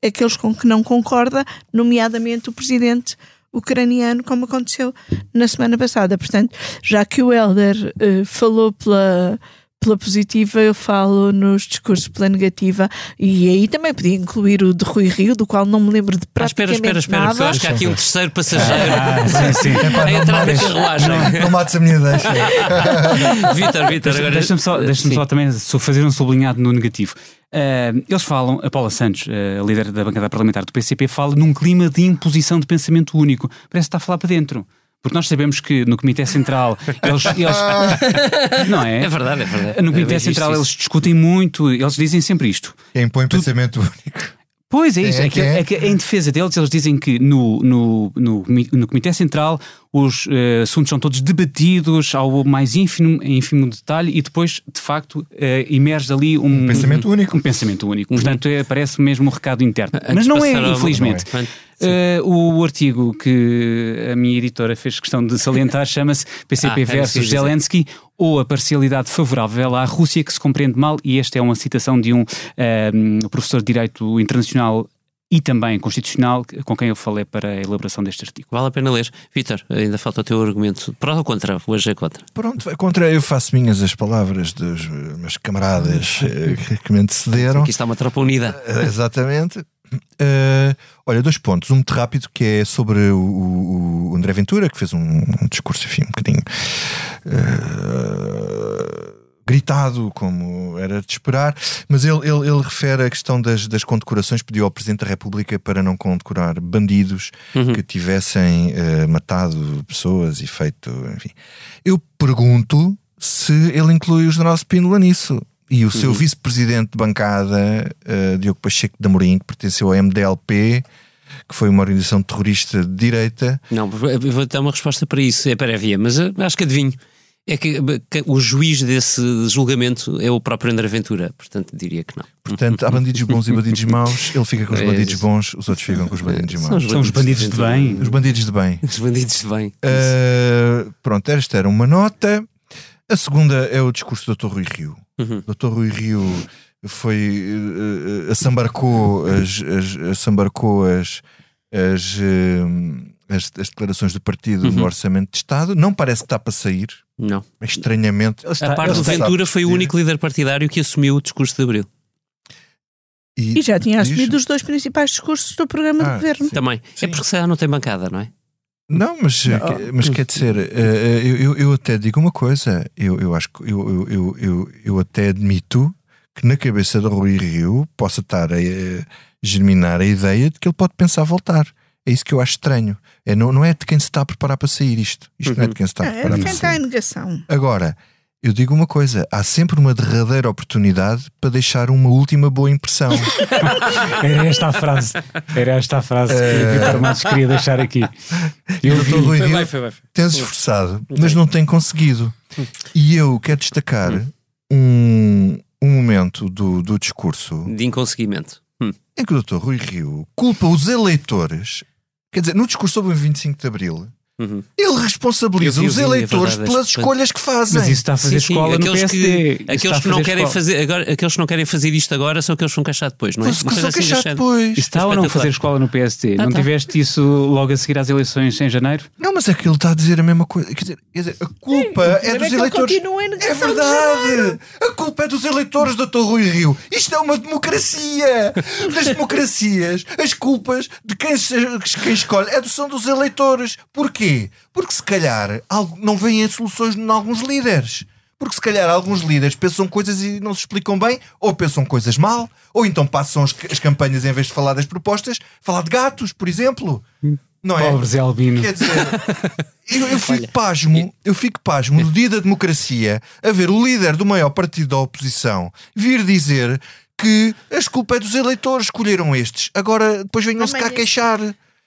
aqueles com que não concorda, nomeadamente o presidente ucraniano, como aconteceu na semana passada. Portanto, já que o Helder uh, falou pela pela positiva, eu falo nos discursos pela negativa e aí também podia incluir o de Rui Rio, do qual não me lembro de praticamente ah, espera, espera, espera, nada. acho que há aqui um terceiro passageiro ah, sim, sim. Epá, a entrar na carruagem. Não, não mates a minha deixa. Vitor, Vitor, agora... Deixa-me só, deixa só também fazer um sublinhado no negativo. Uh, eles falam, a Paula Santos, uh, líder da bancada parlamentar do PCP, fala num clima de imposição de pensamento único. Parece que está a falar para dentro. Porque nós sabemos que no Comitê Central eles. eles não é? É verdade, é verdade. No Comitê é Central eles discutem muito, eles dizem sempre isto. Quem impõe tu... pensamento único. Pois é isso, é, é, que, é? é que em defesa deles, eles dizem que no, no, no, no Comitê Central os uh, assuntos são todos debatidos ao mais ínfimo, ínfimo detalhe e depois, de facto, uh, emerge ali um, um pensamento único. Um pensamento único. Uhum. Portanto, é, parece mesmo um recado interno. Mas não é, infelizmente. Não é. Uh, o artigo que a minha editora fez questão de salientar chama-se PCP ah, versus Zelensky ou a parcialidade favorável à Rússia que se compreende mal, e esta é uma citação de um, um professor de Direito Internacional e também constitucional, com quem eu falei para a elaboração deste artigo. Vale a pena ler. Vitor, ainda falta o teu argumento. Para ou contra? Hoje é contra. Pronto, é contra. Eu faço minhas as palavras dos meus camaradas eh, que me antecederam. Aqui está uma tropa unida. Uh, exatamente. Uh, olha, dois pontos. Um muito rápido que é sobre o, o André Ventura, que fez um, um discurso, enfim, um bocadinho. Uh, gritado, como era de esperar, mas ele, ele, ele refere a questão das, das condecorações, pediu ao Presidente da República para não condecorar bandidos uhum. que tivessem uh, matado pessoas e feito, enfim. Eu pergunto se ele inclui o general Spínola nisso. E o uhum. seu vice-presidente de bancada, uh, Diogo Pacheco de Amorim, que pertenceu ao MDLP, que foi uma organização terrorista de direita. Não, vou dar uma resposta para isso, é prévia, mas acho que adivinho. É que, que, o juiz desse julgamento é o próprio André Ventura, portanto diria que não. Portanto, há bandidos bons e bandidos maus, ele fica com os é, bandidos bons, os outros ficam com os bandidos maus. São os bandidos, São os bandidos de, bem. Os bandidos de bem. Os bandidos de bem. Uh, pronto, esta era uma nota. A segunda é o discurso do Dr. Rui Rio. Uhum. O Dr. Rui Rio foi. Uh, assambarcou as, as, assambarcou as, as, uh, as, as declarações do partido uhum. no Orçamento de Estado. Não parece que está para sair. Não. Estranhamente. a parte do Ventura foi o único líder partidário que assumiu o discurso de Abril. E, e já tinha assumido os dois principais discursos do programa ah, de governo. Também. Sim. É porque se não tem bancada, não é? Não, mas, mas quer dizer, eh, eh, eu, eu, eu, até digo uma coisa, eu, eu acho que eu, eu, eu, eu até admito que na cabeça do Rui Rio possa estar a, a germinar a ideia de que ele pode pensar voltar. É isso que eu acho estranho. É, não, não é de quem se está a preparar para sair isto. Isto uhum. não é de quem se está a preparar é de quem está em negação. Agora, Eu digo uma coisa: há sempre uma derradeira oportunidade para deixar uma última boa impressão. Era esta a frase. Era esta a frase que o Vitor Matos queria deixar aqui. Eu vi. Rui Foi Rio bem, foi bem. tem-se esforçado, mas não tem conseguido. E eu quero destacar um, um momento do, do discurso De inconseguimento. Hum. em que o Dr. Rui Rio culpa os eleitores. Quer dizer, no discurso sobre o 25 de Abril, Uhum. ele responsabiliza vi, os é eleitores verdade, pelas escolhas que fazem. Mas isso está a fazer Sim, sim, escola no aqueles PSD. que, aqueles que não querem escola. fazer agora, aqueles que não querem fazer isto agora são aqueles que vão queixar depois, não é? Mas que coisa assim queixar depois. Isso está ou não fazer escola no PSD? Ah, não tá. tiveste isso logo a seguir às eleições em janeiro? Não, mas é que ele está a dizer a mesma coisa. Quer dizer, quer dizer, a culpa é é dos eleitores. É verdade! A culpa é dos eleitores do Dr. Rui Rio. Isto é uma democracia! Das democracias, as culpas de quem, se- quem escolhe é do, são dos eleitores. Porquê? Porque se calhar algo, não vêm soluções em alguns líderes. Porque se calhar alguns líderes pensam coisas e não se explicam bem, ou pensam coisas mal, ou então passam as, as campanhas em vez de falar das propostas, falar de gatos, por exemplo. Não é? Pobre Zé Albino. Quer dizer, eu, eu fico pasmo, eu fico pasmo no dia da democracia a ver o líder do maior partido da oposição vir dizer que as culpa é dos eleitores, escolheram estes. Agora depois venham-se cá queixar.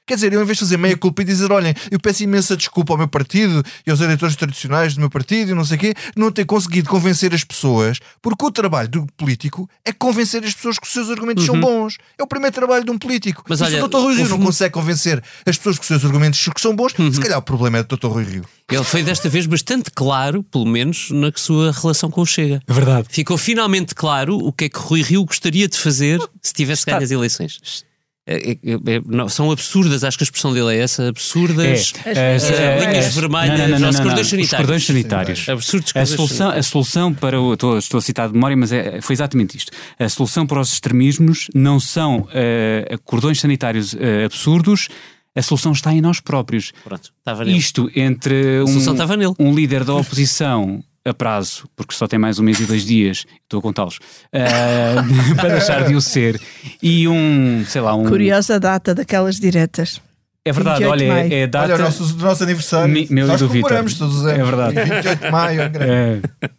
Quer dizer, eu em vez de fazer meia culpa e dizer, olhem, eu peço imensa desculpa ao meu partido e aos eleitores tradicionais do meu partido e não sei o quê, não ter conseguido convencer as pessoas, porque o trabalho do político é convencer as pessoas que os seus argumentos são bons. É o primeiro trabalho de um político. Mas e olha, se o Dr. Rui Rio não consegue convencer as pessoas que os seus argumentos que são bons, se calhar o problema é do Dr. Rui Rio. Ele foi desta vez bastante claro, pelo menos, na sua relação com o Chega. É verdade. Ficou finalmente claro o que é que Rui Rio gostaria de fazer se tivesse ganho as eleições. É- é- é- não, são absurdas, acho que a expressão dele é essa, absurdas É, as, é, linhas é, vermelhas, não, não, não, os cordões não. Os sanitários. cordões sanitários. Absurdos A solução, a solução para o. Estou, estou a citar de memória, mas é, foi exatamente isto. A solução para os extremismos não são eh, cordões sanitários eh, absurdos, a solução está em nós próprios. Pronto. Isto entre um, um líder da oposição a prazo, porque só tem mais um mês e dois dias, estou a contá-los, eh, para deixar de o ser, e um, sei lá, um. Curiosa data daquelas diretas. É verdade, 28 olha, é, é a data. Olha, o nosso, nosso aniversário. Mi- meu e Nós comemoramos todos os anos. É verdade. 28 de maio. é grande. É.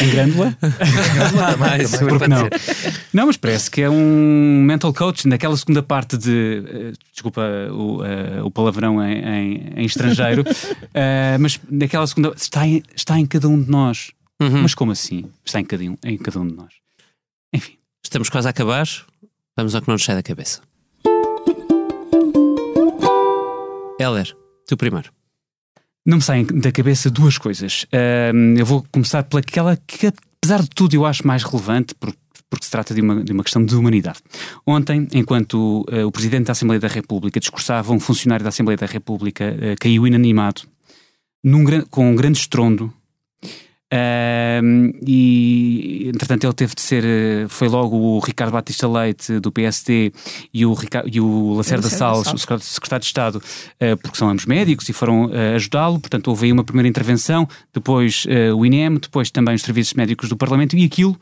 Em Grândola? Ah, isso Por que pode não? Não, mas parece que é um mental coach naquela segunda parte de. eh, desculpa o, eh, o palavrão em, em- em estrangeiro, eh, mas naquela segunda. Está em, está em cada um de nós. Uhum. Mas como assim? Está em cada, um, em cada um de nós. Enfim. Estamos quase a acabar. Vamos ao que não nos sai da cabeça. Heller, tu primeiro. Não me saem da cabeça duas coisas. Ahm, eu vou começar pelaquela que, apesar de tudo, eu acho mais relevante, porque, porque se trata de uma, de uma questão de humanidade. Ontem, enquanto eh, o Presidente da Assembleia da República discursava, um funcionário da Assembleia da República eh, caiu inanimado, num, com um grande estrondo. E entretanto ele teve de ser eh, foi logo o Ricardo Batista Leite do PSD e o, Rica- e o Lacerda Lacerda Salles, Salles. o secretário de Estado eh, porque são ambos médicos e foram eh, ajudá-lo, portanto houve aí uma primeira intervenção, depois eh, o INEM, depois também os serviços médicos do Parlamento e aquilo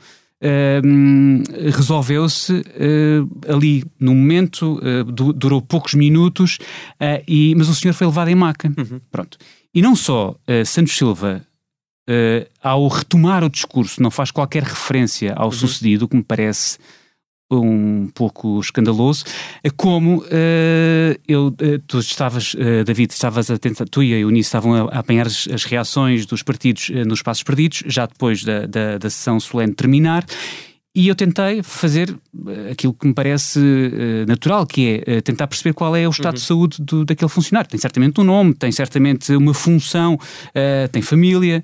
resolveu-se eh, ali no momento, eh, du- durou poucos minutos, eh, e, mas o senhor foi levado em maca. Pronto. E não só Santos Silva eh, ao retomar o discurso, não faz qualquer referência ao sucedido, o que me parece um pouco escandaloso, eh, como eh, eu, tu estavas, eh, David, estavas a tentar, tu e a Eunice estavam a, a apanhar as, as reações dos partidos nos passos perdidos, já depois da, da, da sessão solene terminar, e eu tentei fazer aquilo que me parece natural, que é tentar perceber qual é o estado de saúde do, daquele funcionário. Tem certamente um nome, tem certamente uma função, tem família.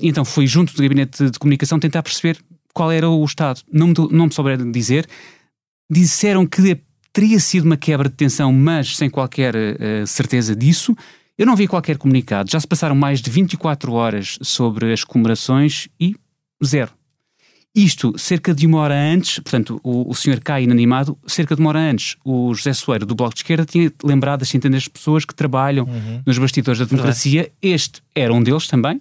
Então fui junto do gabinete de comunicação tentar perceber qual era o estado. Não me, não me souberam dizer. Disseram que teria sido uma quebra de tensão, mas sem qualquer eh, certeza disso. Eu não vi qualquer comunicado. Já se passaram mais de 24 horas sobre as comemorações e zero. Isto, cerca de uma hora antes, portanto, o, o senhor cai inanimado, cerca de uma hora antes, o José Soeiro, do Bloco de Esquerda, tinha lembrado as centenas de pessoas que trabalham nos bastidores da democracia. Este era um deles também.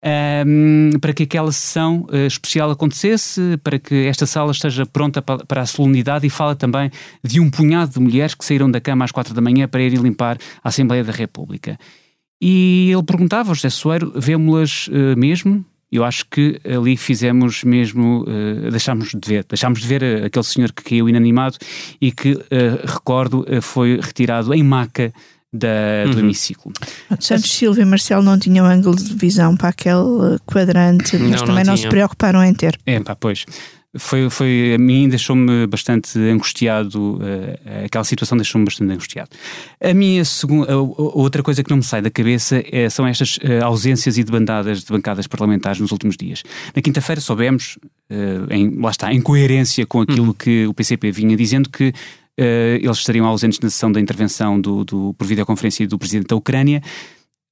ahm, para que aquela sessão eh, especial acontecesse, para que esta sala esteja pronta pa- para a solenidade e fala também de um punhado de mulheres que saíram da cama às quatro da manhã para irem limpar a Assembleia da República. E ele perguntava, José Soeiro, vemos-las uh, mesmo? Eu acho que ali fizemos mesmo, uh, deixámos de ver, deixámos de ver uh, aquele senhor que caiu inanimado e que, recordo, foi retirado em maca da, do uhum. hemiciclo. Santos Silva e Marcelo não tinham ângulo de visão para aquele quadrante, mas não, também não, não se preocuparam em ter. É, pá, pois foi, foi a mim deixou-me bastante angustiado, uh, aquela situação deixou-me bastante angustiado. A minha segunda, outra coisa que não me sai da cabeça é, são estas uh, ausências e debandadas de bancadas parlamentares nos últimos dias. Na quinta-feira soubemos, uh, em, lá está, em coerência com aquilo hum. que o PCP vinha dizendo, que eles estariam ausentes na sessão da intervenção do, do, por videoconferência do Presidente da Ucrânia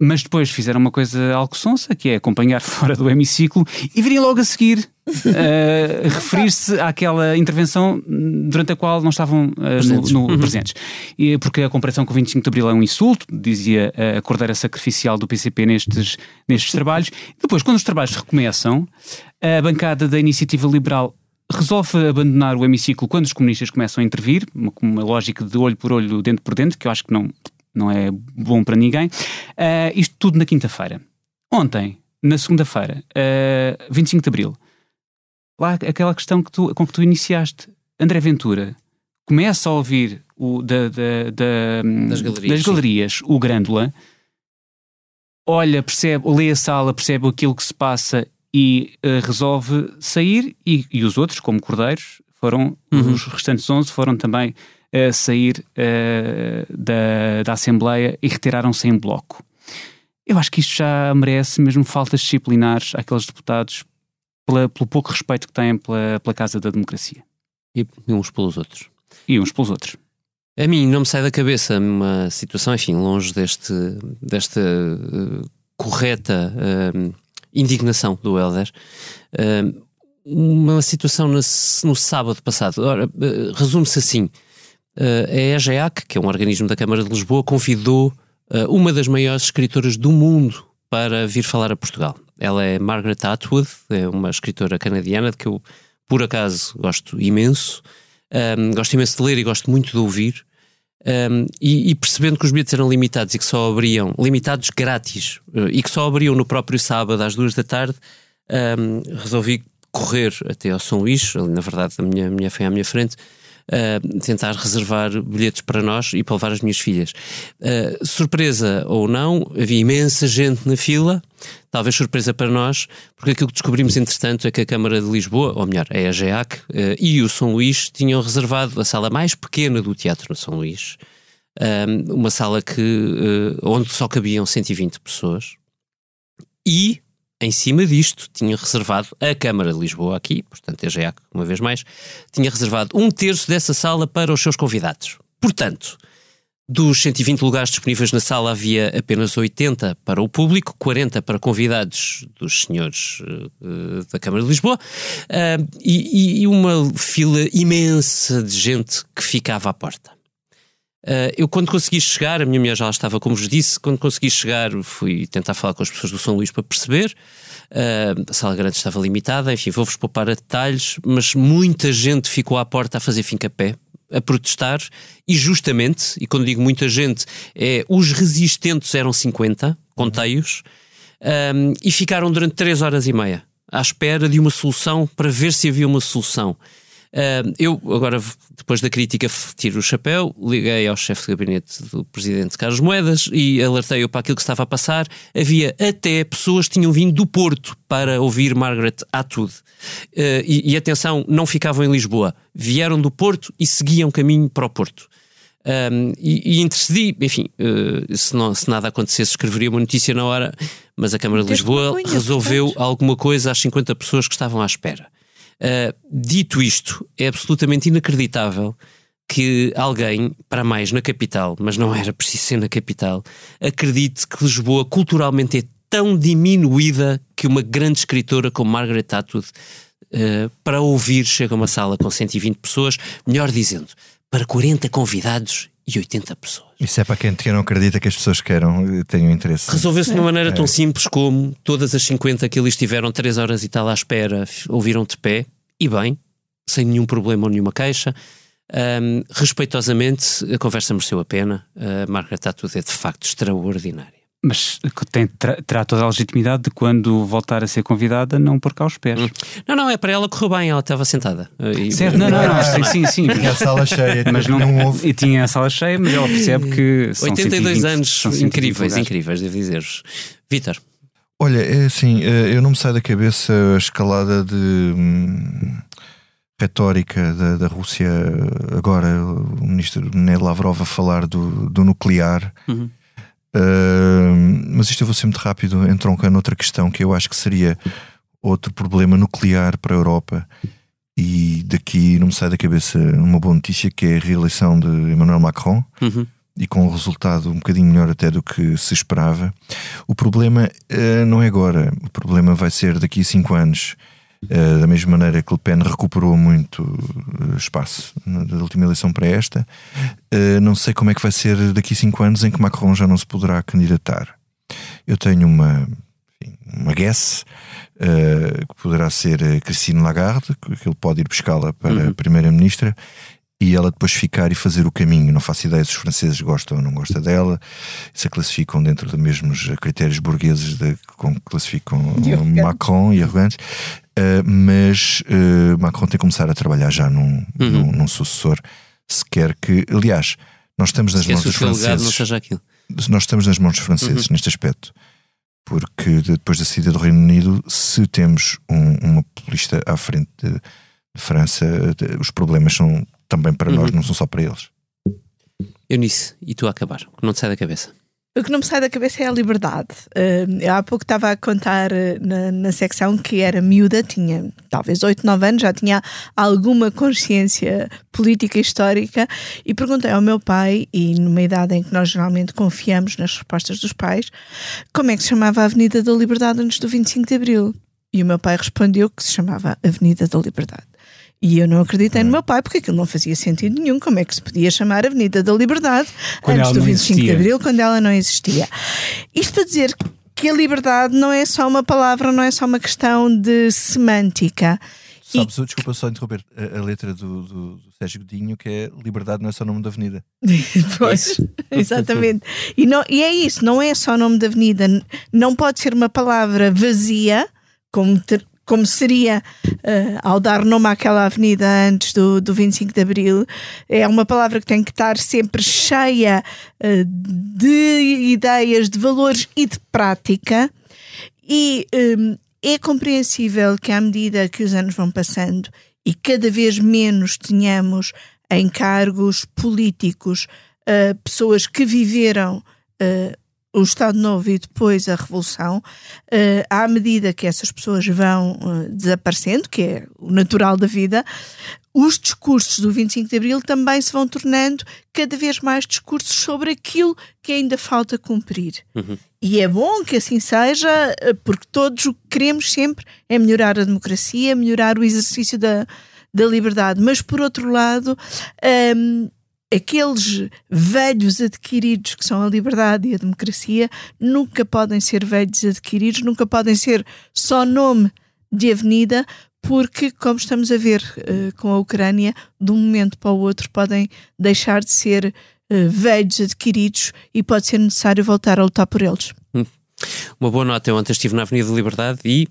mas depois fizeram uma coisa algo sonsa, que é acompanhar fora do hemiciclo e virem logo a seguir uh, referir-se àquela intervenção durante a qual não estavam uh, presentes. No, no, uhum. presentes. E, porque a comparação com o 25 de Abril é um insulto, dizia a cordeira sacrificial do PCP nestes, nestes trabalhos. Depois, quando os trabalhos recomeçam, a bancada da Iniciativa Liberal resolve abandonar o hemiciclo quando os comunistas começam a intervir, uma, uma lógica de olho por olho, dente por dente, que eu acho que não não é bom para ninguém. Uh, isto tudo na quinta-feira. Ontem, na segunda-feira, uh, ah, 25 de Abril, lá aquela questão que tu, com que tu iniciaste, André Ventura começa a ouvir o, da, da, da, das galerias, das galerias o Grândola, olha, percebe, lê a sala, percebe aquilo que se passa e uh, resolve sair e, e, os outros, como cordeiros, foram, uhum. os restantes 11 foram também uh, sair uh, da, da Assembleia e retiraram-se em bloco. Eu acho que isto já merece mesmo faltas disciplinares àqueles deputados pela, pelo pouco respeito que têm pela, pela Casa da Democracia. E uns pelos outros. E uns pelos outros. A mim não me sai da cabeça uma situação, enfim, longe deste, desta uh, correta uh, indignação do Helder. Uh, uma situação no, no sábado passado. Ora, resume-se assim: a EGEAC, que é um organismo da Câmara de Lisboa, convidou uma das maiores escritoras do mundo para vir falar a Portugal. Ela é Margaret Atwood, é uma escritora canadiana de que eu, por acaso, gosto imenso. Um, gosto imenso de ler e gosto muito de ouvir. Um, e, e, percebendo que os bilhetes eram limitados e que só abriam, limitados grátis, uh, e que só abriam no próprio sábado às duas da tarde, um, resolvi correr até ao São Luís, na verdade a minha, minha foi à minha frente, uh, tentar reservar bilhetes para nós e para levar as minhas filhas. Uh, surpresa ou não, havia imensa gente na fila, talvez surpresa para nós, porque aquilo que descobrimos entretanto é que a Câmara de Lisboa, ou melhor, é a GEAC uh, e o São Luís tinham reservado a sala mais pequena do Teatro no São Luís. uma sala que, onde só cabiam 120 pessoas e em cima disto, tinha reservado a Câmara de Lisboa aqui, portanto, a GEAC, uma vez mais, tinha reservado um terço dessa sala para os seus convidados. Portanto, dos 120 lugares disponíveis na sala havia apenas 80 para o público, 40 para convidados dos senhores uh, da Câmara de Lisboa uh, e, e, uma fila imensa de gente que ficava à porta. Uh, eu, quando consegui chegar, a minha mulher já estava, como vos disse, quando consegui chegar, fui tentar falar com as pessoas do São Luís para perceber. Uh, a sala grande estava limitada, enfim, vou-vos poupar a detalhes, mas muita gente ficou à porta a fazer fim-capé, a protestar, e justamente, e quando digo muita gente, é os resistentes eram 50, contei-os, um, e ficaram durante 3 horas e meia à espera de uma solução para ver se havia uma solução. Uh, eu, agora, depois da crítica, tiro o chapéu, liguei ao chefe de gabinete do presidente Carlos Moedas e alertei-o para aquilo que estava a passar. Havia até pessoas que tinham vindo do Porto para ouvir Margaret Atwood. Uh, e, e atenção, não ficavam em Lisboa. Vieram do Porto e seguiam caminho para o Porto. Um, e, e, intercedi, enfim, uh, se, não, se, nada acontecesse, escreveria uma notícia na hora, mas a Câmara de Lisboa resolveu alguma coisa às 50 pessoas que estavam à espera. Uh, dito isto, é absolutamente inacreditável que alguém, para mais na capital, mas não era preciso ser na capital, acredite que Lisboa culturalmente é tão diminuída que uma grande escritora como Margaret Atwood, uh, para ouvir, chega a uma sala com 120 pessoas, melhor dizendo, para 40 convidados e 80 pessoas. Isso é para quem, quem não acredita que as pessoas queiram, tenham interesse. Resolveu-se de uma maneira é. tão simples como todas as 50 que ali estiveram 3 horas e tal à espera ouviram de pé, e bem, sem nenhum problema ou nenhuma queixa. Um, respeitosamente, a conversa mereceu a pena. A Margaret Atwood é de facto extraordinária. Mas tem, terá toda a legitimidade de quando voltar a ser convidada não pôr cá os pés. Hum. Não, não, é para ela correu bem, ela estava sentada. E... Certo, não, não, não, sim, sim, sim. Tinha a sala cheia, mas não, não houve. E tinha a sala cheia, mas ela percebe que. São 82 anos incríveis, incríveis, devo dizer-vos. Vítor. Olha, é assim, eh, eu não me sai da cabeça a escalada de hum, retórica da, da Rússia. Agora, o ministro Ned Lavrov a falar do, do nuclear. Uhum mas isto eu vou ser muito rápido, entroncando outra questão que eu acho que seria outro problema nuclear para a Europa. E daqui não me sai da cabeça uma boa notícia que é a reeleição de Emmanuel Macron. Uhum. E com um resultado um bocadinho melhor até do que se esperava. O problema uh, não é agora, o problema vai ser daqui a cinco anos. Uh, da mesma maneira que Le Pen recuperou muito uh, espaço da última eleição para esta, uh, não sei como é que vai ser daqui a cinco anos em que Macron já não se poderá candidatar. Eu tenho uma, enfim, uma guess que poderá ser Christine Lagarde, que ele pode ir buscá-la para uhum. primeira-ministra e ela depois ficar e fazer o caminho. Não faço ideia se os franceses gostam ou não gostam dela, se a classificam dentro dos mesmos critérios burgueses de, com que classificam Macron e arrogantes. Uh, mas uh, Macron tem que começar a trabalhar já num, uhum. num, num, sucessor, se quer que, aliás, nós estamos nas mãos dos franceses. Não seja aquilo. Nós estamos nas mãos dos franceses uhum. neste aspecto, porque depois da saída do Reino Unido, se temos um, uma populista à frente de, de França, de, os problemas são também para uhum. nós, não são só para eles. Eunice, e tu a acabar, que não te sai da cabeça. O que não me sai da cabeça é a liberdade. Uh, eu há pouco estava a contar uh, na, na secção que era miúda, tinha talvez 8, 9 anos, já tinha alguma consciência política e histórica, e perguntei ao meu pai, e numa idade em que nós geralmente confiamos nas respostas dos pais, como é que se chamava a Avenida da Liberdade antes do 25 de Abril. E o meu pai respondeu que se chamava Avenida da Liberdade. E eu não acreditei no meu pai porque aquilo não fazia sentido nenhum. Como é que se podia chamar Avenida da Liberdade quando antes do 25 de Abril, quando ela não existia? Isto para dizer que a liberdade não é só uma palavra, não é só uma questão de semântica. Sabes, e... desculpa só interromper a, a letra do, do, do, Sérgio Godinho, que é Liberdade não é só nome da avenida. pois, exatamente. E, não, e é isso, não é só nome da avenida. Não pode ser uma palavra vazia, como ter, como seria uh, ao dar nome àquela avenida antes do, do 25 de Abril, é uma palavra que tem que estar sempre cheia uh, de ideias, de valores e de prática. E um, eh, é compreensível que, à medida que os anos vão passando e cada vez menos tenhamos em cargos políticos uh, pessoas que viveram o Estado Novo e depois a Revolução, uh, à medida que essas pessoas vão uh, desaparecendo, que é o natural da vida, os discursos do 25 de Abril também se vão tornando cada vez mais discursos sobre aquilo que ainda falta cumprir. Uhum. E é bom que assim seja, eh, porque todos o que queremos sempre é melhorar a democracia, melhorar o exercício da, da liberdade. Mas, por outro lado, um, ehm, aqueles velhos adquiridos que são a liberdade e a democracia nunca podem ser velhos adquiridos, nunca podem ser só nome de avenida, porque, como estamos a ver uh, com a Ucrânia, de um momento para o outro podem deixar de ser uh, velhos adquiridos e pode ser necessário voltar a lutar por eles. Hum. Uma boa nota. Eu ontem estive na Avenida da Liberdade e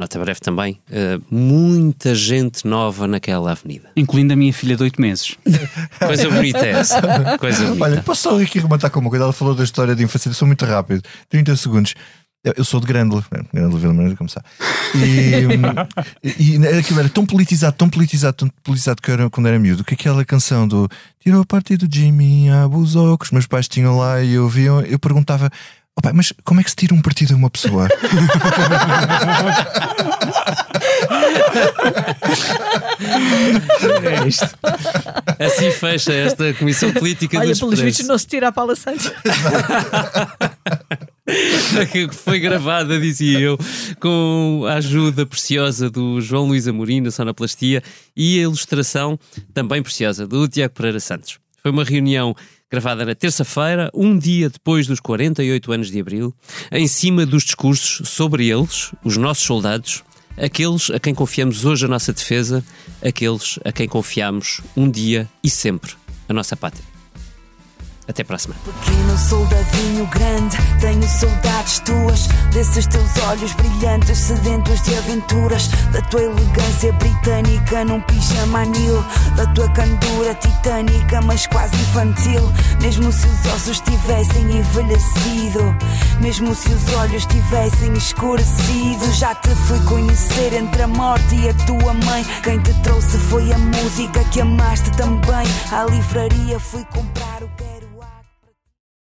nota breve também, uh, muita gente nova naquela avenida. Incluindo a minha filha de 8 meses. Coisa bonita é essa. Coisa bonita. Olha, posso só aqui rematar com uma coisa? Ela falou da história de infância, eu sou muito rápido, 30 segundos. Eu sou de Grândola, Grândola Vila Maneira, como sabe. E, e, aquilo era tão politizado, tão politizado, tão politizado que eu era, quando era miúdo, que aquela canção do Tirou a parte do Jimmy, abusou, que os meus pais tinham lá e ouviam, eu perguntava Oh, pai, mas como é que se tira um partido a uma pessoa? é isto. Assim fecha esta Comissão Política Olha, pelos vistos não se tira a Paula Santos. que foi gravada, dizia eu, com a ajuda preciosa do João Luís Amorim, da Sonoplastia, e a ilustração também preciosa do Tiago Pereira Santos. Foi uma reunião gravada na terça-feira, um dia depois dos 48 anos de Abril, em cima dos discursos sobre eles, os nossos soldados, aqueles a quem confiamos hoje a nossa defesa, aqueles a quem confiamos um dia e sempre a nossa pátria. Até para a semana. Pequeno soldadinho grande, tenho saudades tuas, desses teus olhos brilhantes, sedentos de aventuras, da tua elegância britânica num pijama anil, da tua candura titânica, mas quase infantil. Mesmo se os ossos tivessem envelhecido, mesmo se os olhos tivessem escurecido, já te fui conhecer entre a morte e a tua mãe. Quem te trouxe foi a música que amaste também. À livraria fui comprar o quero.